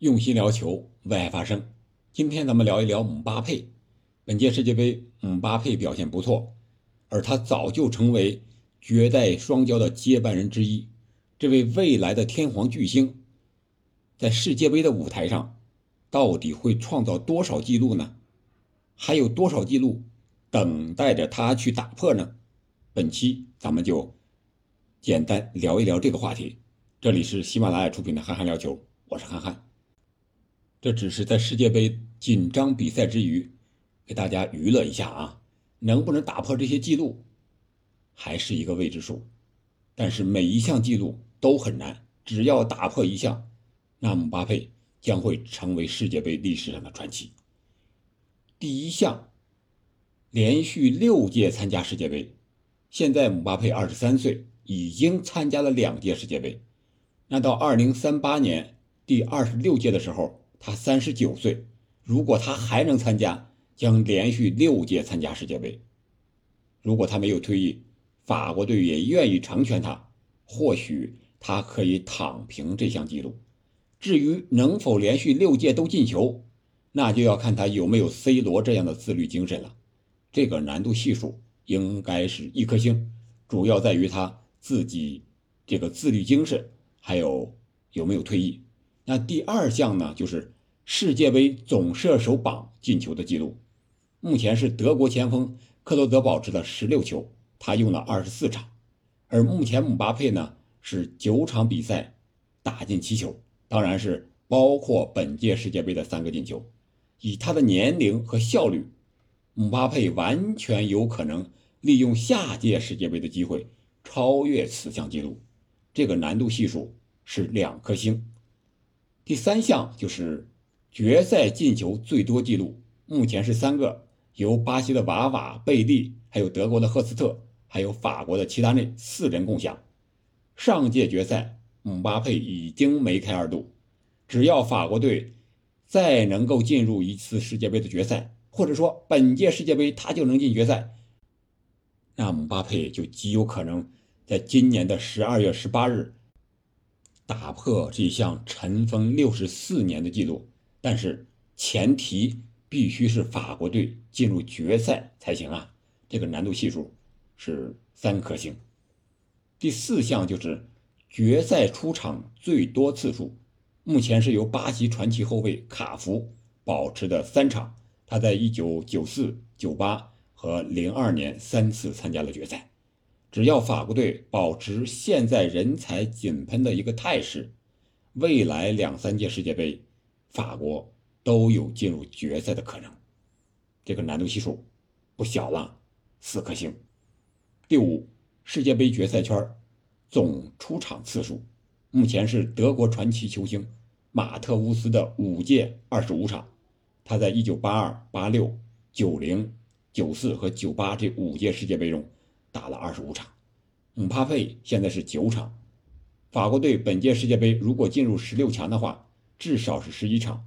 用心聊球，为爱发声。今天咱们聊一聊姆巴佩。本届世界杯，姆巴佩表现不错，而他早就成为绝代双骄的接班人之一。这位未来的天皇巨星，在世界杯的舞台上，到底会创造多少记录呢？还有多少记录等待着他去打破呢？本期咱们就简单聊一聊这个话题。这里是喜马拉雅出品的《憨憨聊球》，我是憨憨。这只是在世界杯紧张比赛之余，给大家娱乐一下啊！能不能打破这些记录，还是一个未知数。但是每一项记录都很难，只要打破一项，那姆巴佩将会成为世界杯历史上的传奇。第一项，连续六届参加世界杯，现在姆巴佩二十三岁，已经参加了两届世界杯。那到二零三八年第二十六届的时候。他三十九岁，如果他还能参加，将连续六届参加世界杯。如果他没有退役，法国队也愿意成全他，或许他可以躺平这项纪录。至于能否连续六届都进球，那就要看他有没有 C 罗这样的自律精神了。这个难度系数应该是一颗星，主要在于他自己这个自律精神，还有有没有退役。那第二项呢，就是世界杯总射手榜进球的记录，目前是德国前锋克罗泽保持的十六球，他用了二十四场，而目前姆巴佩呢是九场比赛打进七球，当然是包括本届世界杯的三个进球。以他的年龄和效率，姆巴佩完全有可能利用下届世界杯的机会超越此项记录，这个难度系数是两颗星。第三项就是决赛进球最多记录，目前是三个，由巴西的瓦瓦、贝利，还有德国的赫斯特，还有法国的齐达内四人共享。上届决赛，姆巴佩已经梅开二度，只要法国队再能够进入一次世界杯的决赛，或者说本届世界杯他就能进决赛，那姆巴佩就极有可能在今年的十二月十八日。打破这项尘封六十四年的记录，但是前提必须是法国队进入决赛才行啊！这个难度系数是三颗星。第四项就是决赛出场最多次数，目前是由巴西传奇后卫卡福保持的三场，他在一九九四、九八和零二年三次参加了决赛。只要法国队保持现在人才井喷的一个态势，未来两三届世界杯，法国都有进入决赛的可能。这个难度系数不小了，四颗星。第五，世界杯决赛圈总出场次数，目前是德国传奇球星马特乌斯的五届二十五场，他在一九八二、八六、九零、九四和九八这五届世界杯中。打了二十五场，姆巴佩现在是九场。法国队本届世界杯如果进入十六强的话，至少是十一场。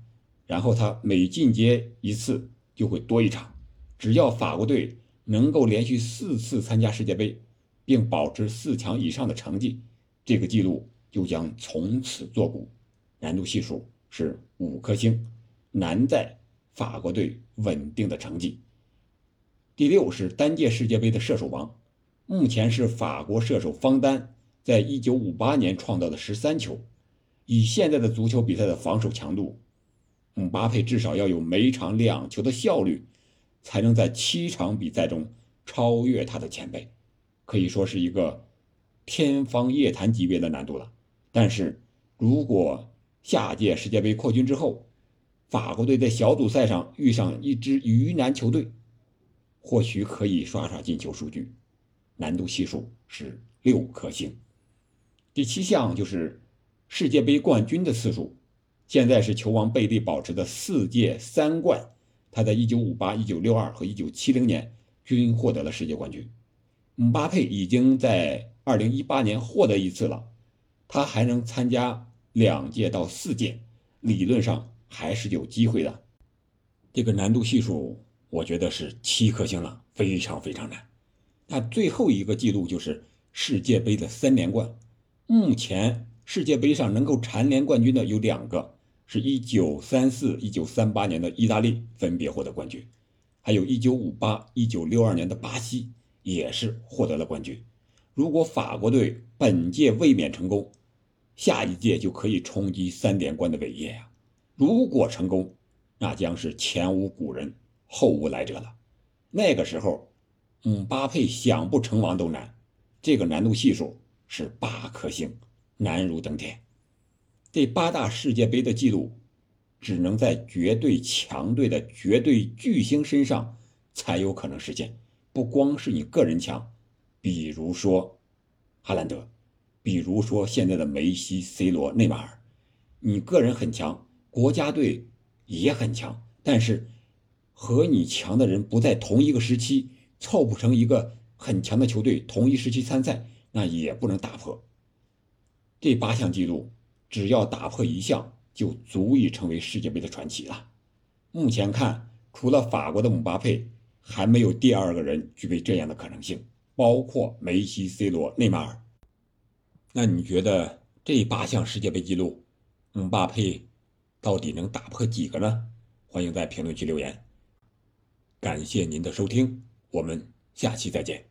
然后他每进阶一次就会多一场。只要法国队能够连续四次参加世界杯，并保持四强以上的成绩，这个记录就将从此作古。难度系数是五颗星，难在法国队稳定的成绩。第六是单届世界杯的射手王。目前是法国射手方丹在一九五八年创造的十三球，以现在的足球比赛的防守强度，姆巴佩至少要有每场两球的效率，才能在七场比赛中超越他的前辈，可以说是一个天方夜谭级别的难度了。但是如果下届世界杯扩军之后，法国队在小组赛上遇上一支鱼腩球队，或许可以刷刷进球数据。难度系数是六颗星。第七项就是世界杯冠军的次数，现在是球王贝利保持的四届三冠，他在1958、1962和1970年均获得了世界冠军。姆巴佩已经在2018年获得一次了，他还能参加两届到四届，理论上还是有机会的。这个难度系数我觉得是七颗星了，非常非常难。那最后一个记录就是世界杯的三连冠。目前世界杯上能够蝉联冠军的有两个，是一九三四、一九三八年的意大利分别获得冠军，还有一九五八、一九六二年的巴西也是获得了冠军。如果法国队本届卫冕成功，下一届就可以冲击三连冠的伟业呀！如果成功，那将是前无古人后无来者了。那个时候，姆巴佩想不成王都难，这个难度系数是八颗星，难如登天。这八大世界杯的记录，只能在绝对强队的绝对巨星身上才有可能实现。不光是你个人强，比如说哈兰德。比如说现在的梅西、C 罗、内马尔，你个人很强，国家队也很强，但是和你强的人不在同一个时期，凑不成一个很强的球队，同一时期参赛，那也不能打破。这八项记录，只要打破一项，就足以成为世界杯的传奇了。目前看，除了法国的姆巴佩，还没有第二个人具备这样的可能性，包括梅西、C 罗、内马尔。那你觉得这八项世界杯纪录，姆巴佩到底能打破几个呢？欢迎在评论区留言。感谢您的收听，我们下期再见。